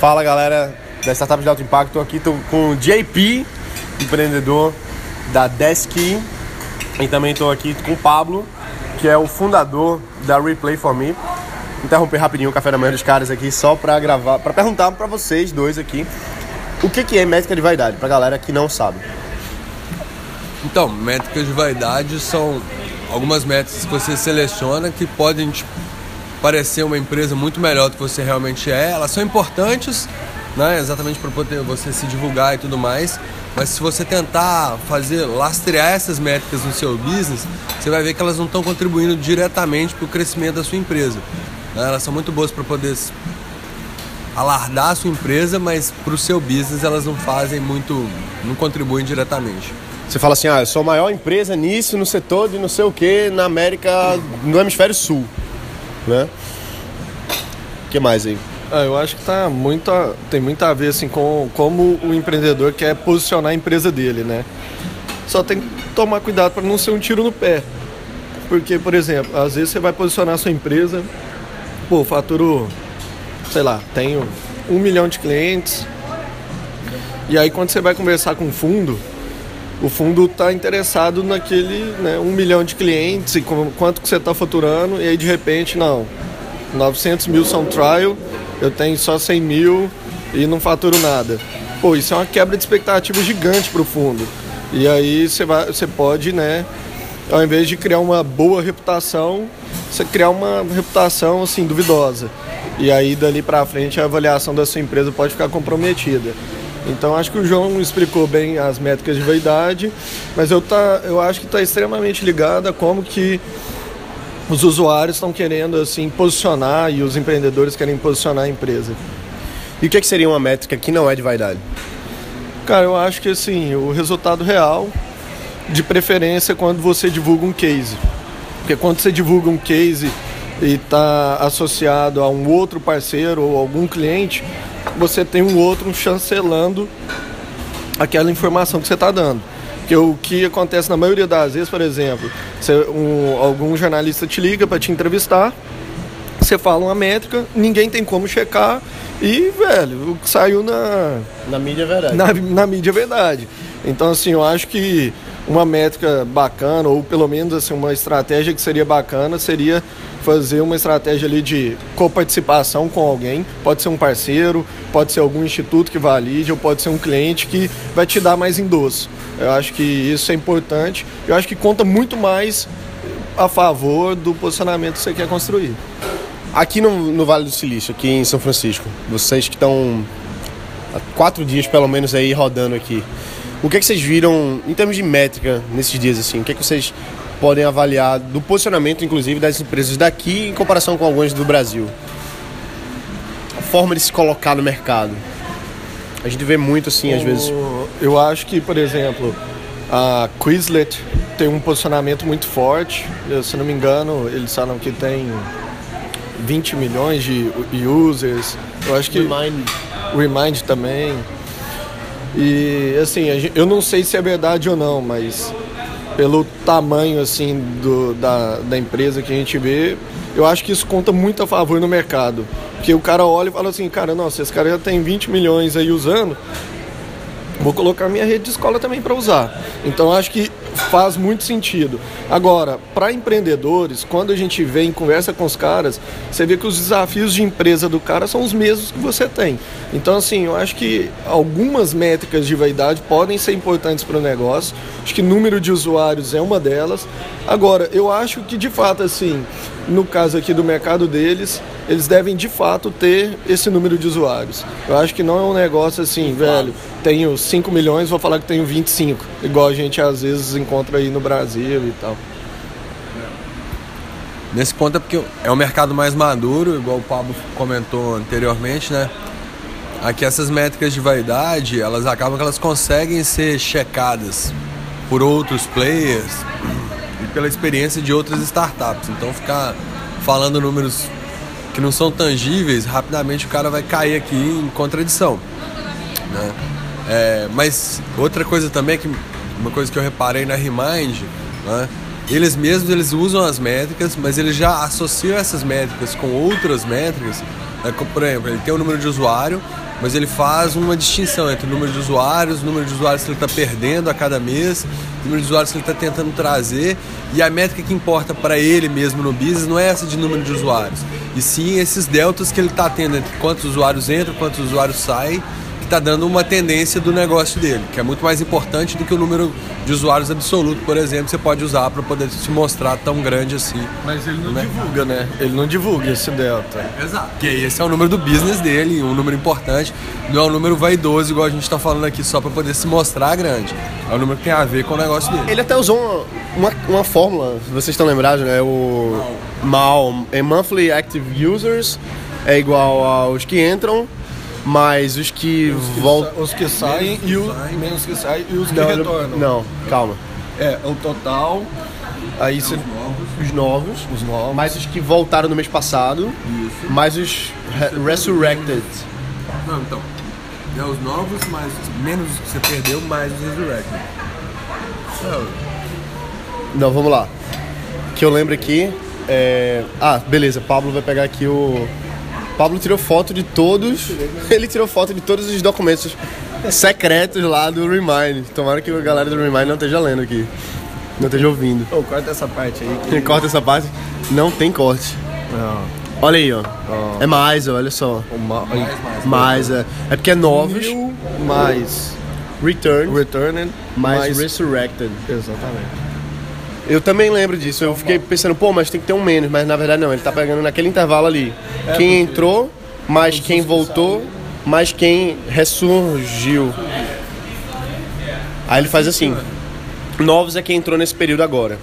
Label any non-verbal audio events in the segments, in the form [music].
Fala galera da Startup de Alto Impacto, aqui tô com o JP, empreendedor da Desk e também estou aqui com o Pablo, que é o fundador da Replay for Me. Interromper rapidinho o café da manhã dos caras aqui só para gravar, para perguntar para vocês dois aqui o que, que é métrica de vaidade, para galera que não sabe. Então, métricas de vaidade são algumas métricas que você seleciona que podem te parecer uma empresa muito melhor do que você realmente é. Elas são importantes, né, exatamente para poder você se divulgar e tudo mais. Mas se você tentar fazer lastrear essas métricas no seu business, você vai ver que elas não estão contribuindo diretamente para o crescimento da sua empresa. Né? Elas são muito boas para poder alardar a sua empresa, mas para o seu business elas não fazem muito, não contribuem diretamente. Você fala assim, ah, eu sou a maior empresa nisso, no setor de não sei o que, na América, no hemisfério sul, né? O que mais aí? Ah, eu acho que tá muito a, tem muito a ver assim com como o empreendedor quer posicionar a empresa dele, né? Só tem que tomar cuidado para não ser um tiro no pé. Porque, por exemplo, às vezes você vai posicionar a sua empresa, pô, faturo, sei lá, tenho um milhão de clientes. E aí quando você vai conversar com o fundo, o fundo está interessado naquele né, um milhão de clientes e com, quanto que você está faturando, e aí de repente, não, 900 mil são trial, eu tenho só 100 mil e não faturo nada. Pô, isso é uma quebra de expectativa gigante para o fundo. E aí você, vai, você pode, né, ao invés de criar uma boa reputação, você criar uma reputação assim duvidosa. E aí dali para frente a avaliação da sua empresa pode ficar comprometida. Então acho que o João explicou bem as métricas de vaidade, mas eu, tá, eu acho que está extremamente ligado a como que os usuários estão querendo assim posicionar e os empreendedores querem posicionar a empresa. E o que, é que seria uma métrica que não é de vaidade? Cara, eu acho que assim, o resultado real, de preferência, é quando você divulga um case. Porque quando você divulga um case e está associado a um outro parceiro ou algum cliente, você tem um outro chancelando aquela informação que você está dando. Que o que acontece na maioria das vezes, por exemplo, você, um, algum jornalista te liga para te entrevistar, você fala uma métrica, ninguém tem como checar e, velho, o que saiu na. Na mídia é verdade. Na, na mídia é verdade. Então, assim, eu acho que uma métrica bacana, ou pelo menos assim, uma estratégia que seria bacana, seria fazer uma estratégia ali de coparticipação com alguém, pode ser um parceiro, pode ser algum instituto que valide, ou pode ser um cliente que vai te dar mais endosso. Eu acho que isso é importante, eu acho que conta muito mais a favor do posicionamento que você quer construir. Aqui no, no Vale do Silício, aqui em São Francisco, vocês que estão há quatro dias pelo menos aí rodando aqui, o que, é que vocês viram em termos de métrica nesses dias assim? O que, é que vocês podem avaliar do posicionamento, inclusive, das empresas daqui em comparação com algumas do Brasil? A forma de se colocar no mercado. A gente vê muito assim, às vezes. Eu acho que, por exemplo, a Quizlet tem um posicionamento muito forte. Eu, se não me engano, eles falam que tem 20 milhões de users. Eu acho que. Remind. Remind também. E assim, eu não sei se é verdade ou não, mas pelo tamanho assim do, da, da empresa que a gente vê, eu acho que isso conta muito a favor no mercado. Porque o cara olha e fala assim, cara, nossa, esse cara já tem 20 milhões aí usando, vou colocar minha rede de escola também para usar. Então acho que faz muito sentido. Agora, para empreendedores, quando a gente vem e conversa com os caras, você vê que os desafios de empresa do cara são os mesmos que você tem. Então, assim, eu acho que algumas métricas de vaidade podem ser importantes para o negócio. Acho que número de usuários é uma delas. Agora, eu acho que de fato, assim, no caso aqui do mercado deles, eles devem de fato ter esse número de usuários. Eu acho que não é um negócio assim, velho, tenho 5 milhões, vou falar que tenho 25, igual a gente às vezes encontra aí no Brasil e tal. Nesse ponto é porque é um mercado mais maduro, igual o Pablo comentou anteriormente, né? Aqui essas métricas de vaidade, elas acabam que elas conseguem ser checadas por outros players pela experiência de outras startups. Então ficar falando números que não são tangíveis, rapidamente o cara vai cair aqui em contradição. Né? É, mas outra coisa também que uma coisa que eu reparei na Remind, né? eles mesmos eles usam as métricas, mas eles já associam essas métricas com outras métricas. Né? Por exemplo, ele tem o número de usuário, mas ele faz uma distinção entre o número de usuários, o número de usuários que ele está perdendo a cada mês, o número de usuários que ele está tentando trazer e a métrica que importa para ele mesmo no business não é essa de número de usuários, e sim esses deltas que ele está tendo entre quantos usuários entram, quantos usuários saem está dando uma tendência do negócio dele, que é muito mais importante do que o número de usuários absoluto, por exemplo, você pode usar para poder se mostrar tão grande assim. Mas ele não né? divulga, né? Ele não divulga esse delta. Exato. Que esse é o número do business dele, um número importante, não é um número vaidoso igual a gente está falando aqui só para poder se mostrar grande. É um número que tem a ver com o negócio dele. Ele até usou uma, uma, uma fórmula, vocês estão lembrados, né? O MAL, é Monthly Active Users é igual aos que entram mas os que, voltam. Os que saem e os menos que saem e os que não, retornam. Não, calma. É, o total. Aí você. Os novos. Os novos. Mais os que voltaram no mês passado. Isso. Mais os re resurrected. Não, então. É os novos, mais menos que você perdeu, mais os resurrected. Não, vamos lá. Que eu lembro aqui. É... Ah, beleza. Pablo vai pegar aqui o Pablo tirou foto de todos. [laughs] Ele tirou foto de todos os documentos secretos lá do Remind. Tomara que a galera do Remind não esteja lendo aqui. Não esteja ouvindo. Oh, corta essa parte aí. Que... Corta essa parte. Não tem corte. Não. Olha aí, ó. Oh. É mais, olha só. Ma mais, mais, mais, é. é porque é novos. Mil mais. Return. Returned. Mais, mais Resurrected. Exatamente. Eu também lembro disso. Eu fiquei pensando, pô, mas tem que ter um menos. Mas na verdade não, ele tá pegando naquele intervalo ali. É quem entrou, mais quem voltou, mais quem ressurgiu. Aí ele faz assim: novos é quem entrou nesse período agora.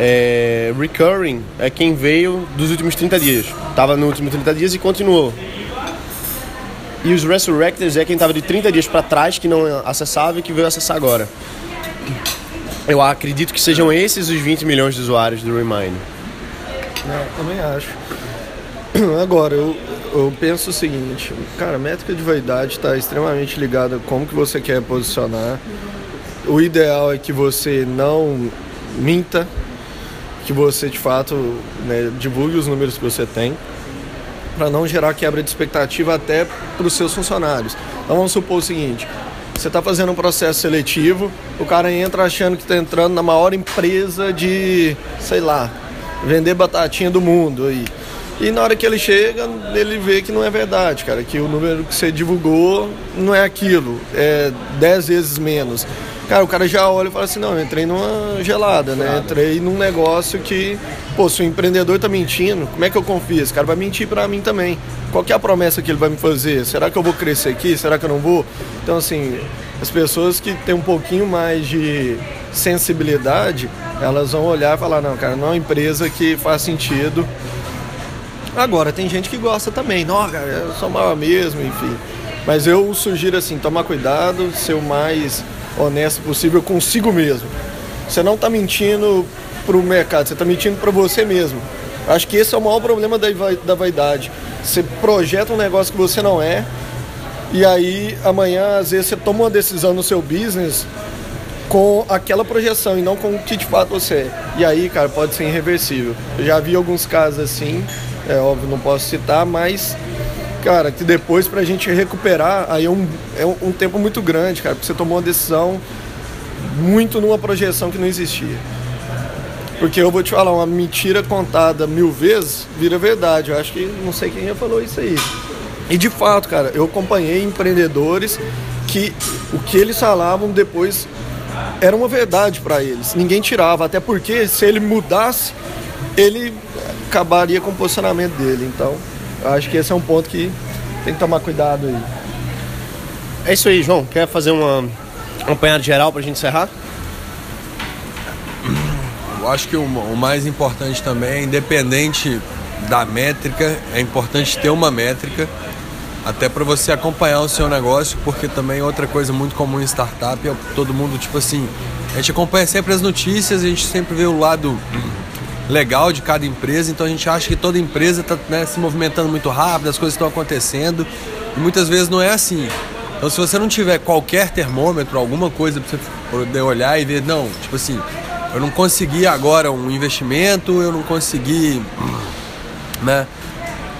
É, recurring é quem veio dos últimos 30 dias. Tava nos últimos 30 dias e continuou. E os Resurrectors é quem tava de 30 dias para trás, que não acessava e que veio acessar agora. Eu acredito que sejam esses os 20 milhões de usuários do Remind. É, também acho. [clears throat] Agora, eu, eu penso o seguinte, cara, a métrica de vaidade está extremamente ligada a como que você quer posicionar. O ideal é que você não minta, que você de fato né, divulgue os números que você tem, para não gerar quebra de expectativa até para os seus funcionários. Então vamos supor o seguinte, você está fazendo um processo seletivo, o cara entra achando que está entrando na maior empresa de, sei lá, vender batatinha do mundo aí. E na hora que ele chega, ele vê que não é verdade, cara, que o número que você divulgou não é aquilo, é 10 vezes menos. Cara, o cara já olha e fala assim, não, eu entrei numa gelada, né? Entrei num negócio que, pô, se o empreendedor tá mentindo, como é que eu confio? Esse cara vai mentir para mim também. Qual é a promessa que ele vai me fazer? Será que eu vou crescer aqui? Será que eu não vou? Então, assim, as pessoas que têm um pouquinho mais de sensibilidade, elas vão olhar e falar, não, cara, não é uma empresa que faz sentido Agora, tem gente que gosta também, não, cara, eu sou mal mesmo, enfim. Mas eu sugiro assim, tomar cuidado, ser o mais honesto possível consigo mesmo. Você não está mentindo para o mercado, você está mentindo para você mesmo. Acho que esse é o maior problema da, da vaidade. Você projeta um negócio que você não é, e aí amanhã, às vezes, você toma uma decisão no seu business com aquela projeção e não com o que de fato você é. E aí, cara, pode ser irreversível. Eu já vi alguns casos assim é óbvio, não posso citar, mas, cara, que depois pra gente recuperar, aí é um, é um tempo muito grande, cara, porque você tomou uma decisão muito numa projeção que não existia. Porque eu vou te falar, uma mentira contada mil vezes vira verdade. Eu acho que não sei quem já falou isso aí. E de fato, cara, eu acompanhei empreendedores que o que eles falavam depois era uma verdade para eles. Ninguém tirava, até porque se ele mudasse, ele acabaria com o posicionamento dele. Então, acho que esse é um ponto que tem que tomar cuidado aí. É isso aí, João. Quer fazer uma, um apanhado geral para a gente encerrar? Eu acho que o, o mais importante também, independente da métrica, é importante ter uma métrica até para você acompanhar o seu negócio, porque também outra coisa muito comum em startup é todo mundo, tipo assim, a gente acompanha sempre as notícias, a gente sempre vê o lado legal de cada empresa, então a gente acha que toda empresa está né, se movimentando muito rápido, as coisas estão acontecendo, e muitas vezes não é assim. Então se você não tiver qualquer termômetro, alguma coisa para você poder olhar e ver, não, tipo assim, eu não consegui agora um investimento, eu não consegui, né?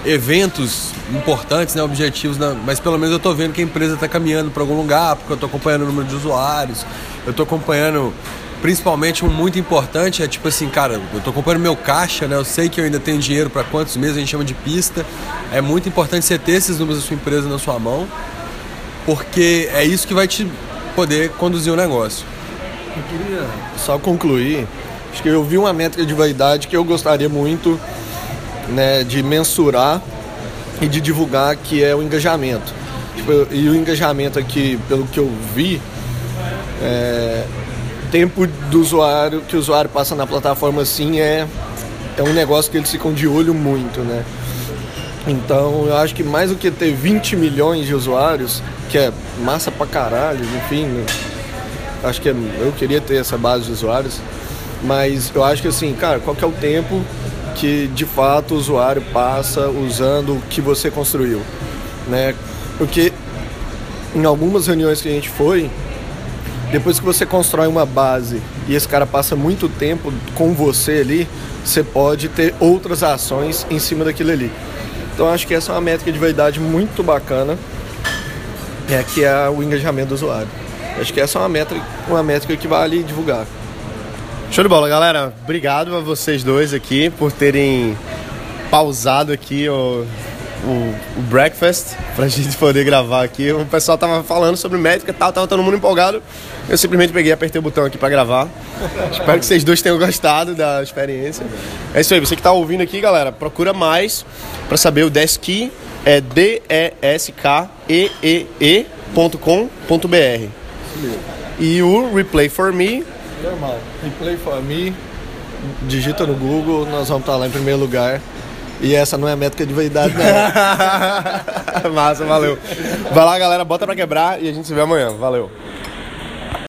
eventos importantes, né, objetivos, né, mas pelo menos eu estou vendo que a empresa está caminhando para algum lugar, porque eu estou acompanhando o número de usuários, eu estou acompanhando principalmente um muito importante é tipo assim, cara, eu tô acompanhando meu caixa, né? Eu sei que eu ainda tenho dinheiro para quantos meses a gente chama de pista. É muito importante você ter esses números da sua empresa na sua mão, porque é isso que vai te poder conduzir o negócio. Eu queria só concluir, acho que eu vi uma métrica de vaidade que eu gostaria muito né, de mensurar e de divulgar, que é o engajamento. Tipo, e o engajamento aqui, pelo que eu vi, é, tempo do usuário que o usuário passa na plataforma assim é, é um negócio que eles ficam de olho muito, né? Então eu acho que mais do que ter 20 milhões de usuários, que é massa pra caralho, enfim, né? acho que é, eu queria ter essa base de usuários, mas eu acho que assim, cara, qual que é o tempo que de fato o usuário passa usando o que você construiu, né? Porque em algumas reuniões que a gente foi, depois que você constrói uma base e esse cara passa muito tempo com você ali, você pode ter outras ações em cima daquilo ali. Então acho que essa é uma métrica de verdade muito bacana, é que é o engajamento do usuário. Acho que essa é uma métrica, uma métrica que vale divulgar. Show de bola, galera. Obrigado a vocês dois aqui por terem pausado aqui o, o, o breakfast pra [laughs] gente poder gravar aqui. O pessoal tava falando sobre métrica e tal, tava todo mundo empolgado. Eu simplesmente peguei e apertei o botão aqui para gravar. Espero que vocês dois tenham gostado da experiência. É isso aí, você que tá ouvindo aqui, galera, procura mais para saber o Deski é D-E-S-K-E-E-E.com.br. E o Replay for Me. Normal. Replay for Me, digita no Google, nós vamos estar lá em primeiro lugar. E essa não é métrica de vaidade, não. [laughs] Massa, valeu. Vai lá, galera, bota pra quebrar e a gente se vê amanhã. Valeu.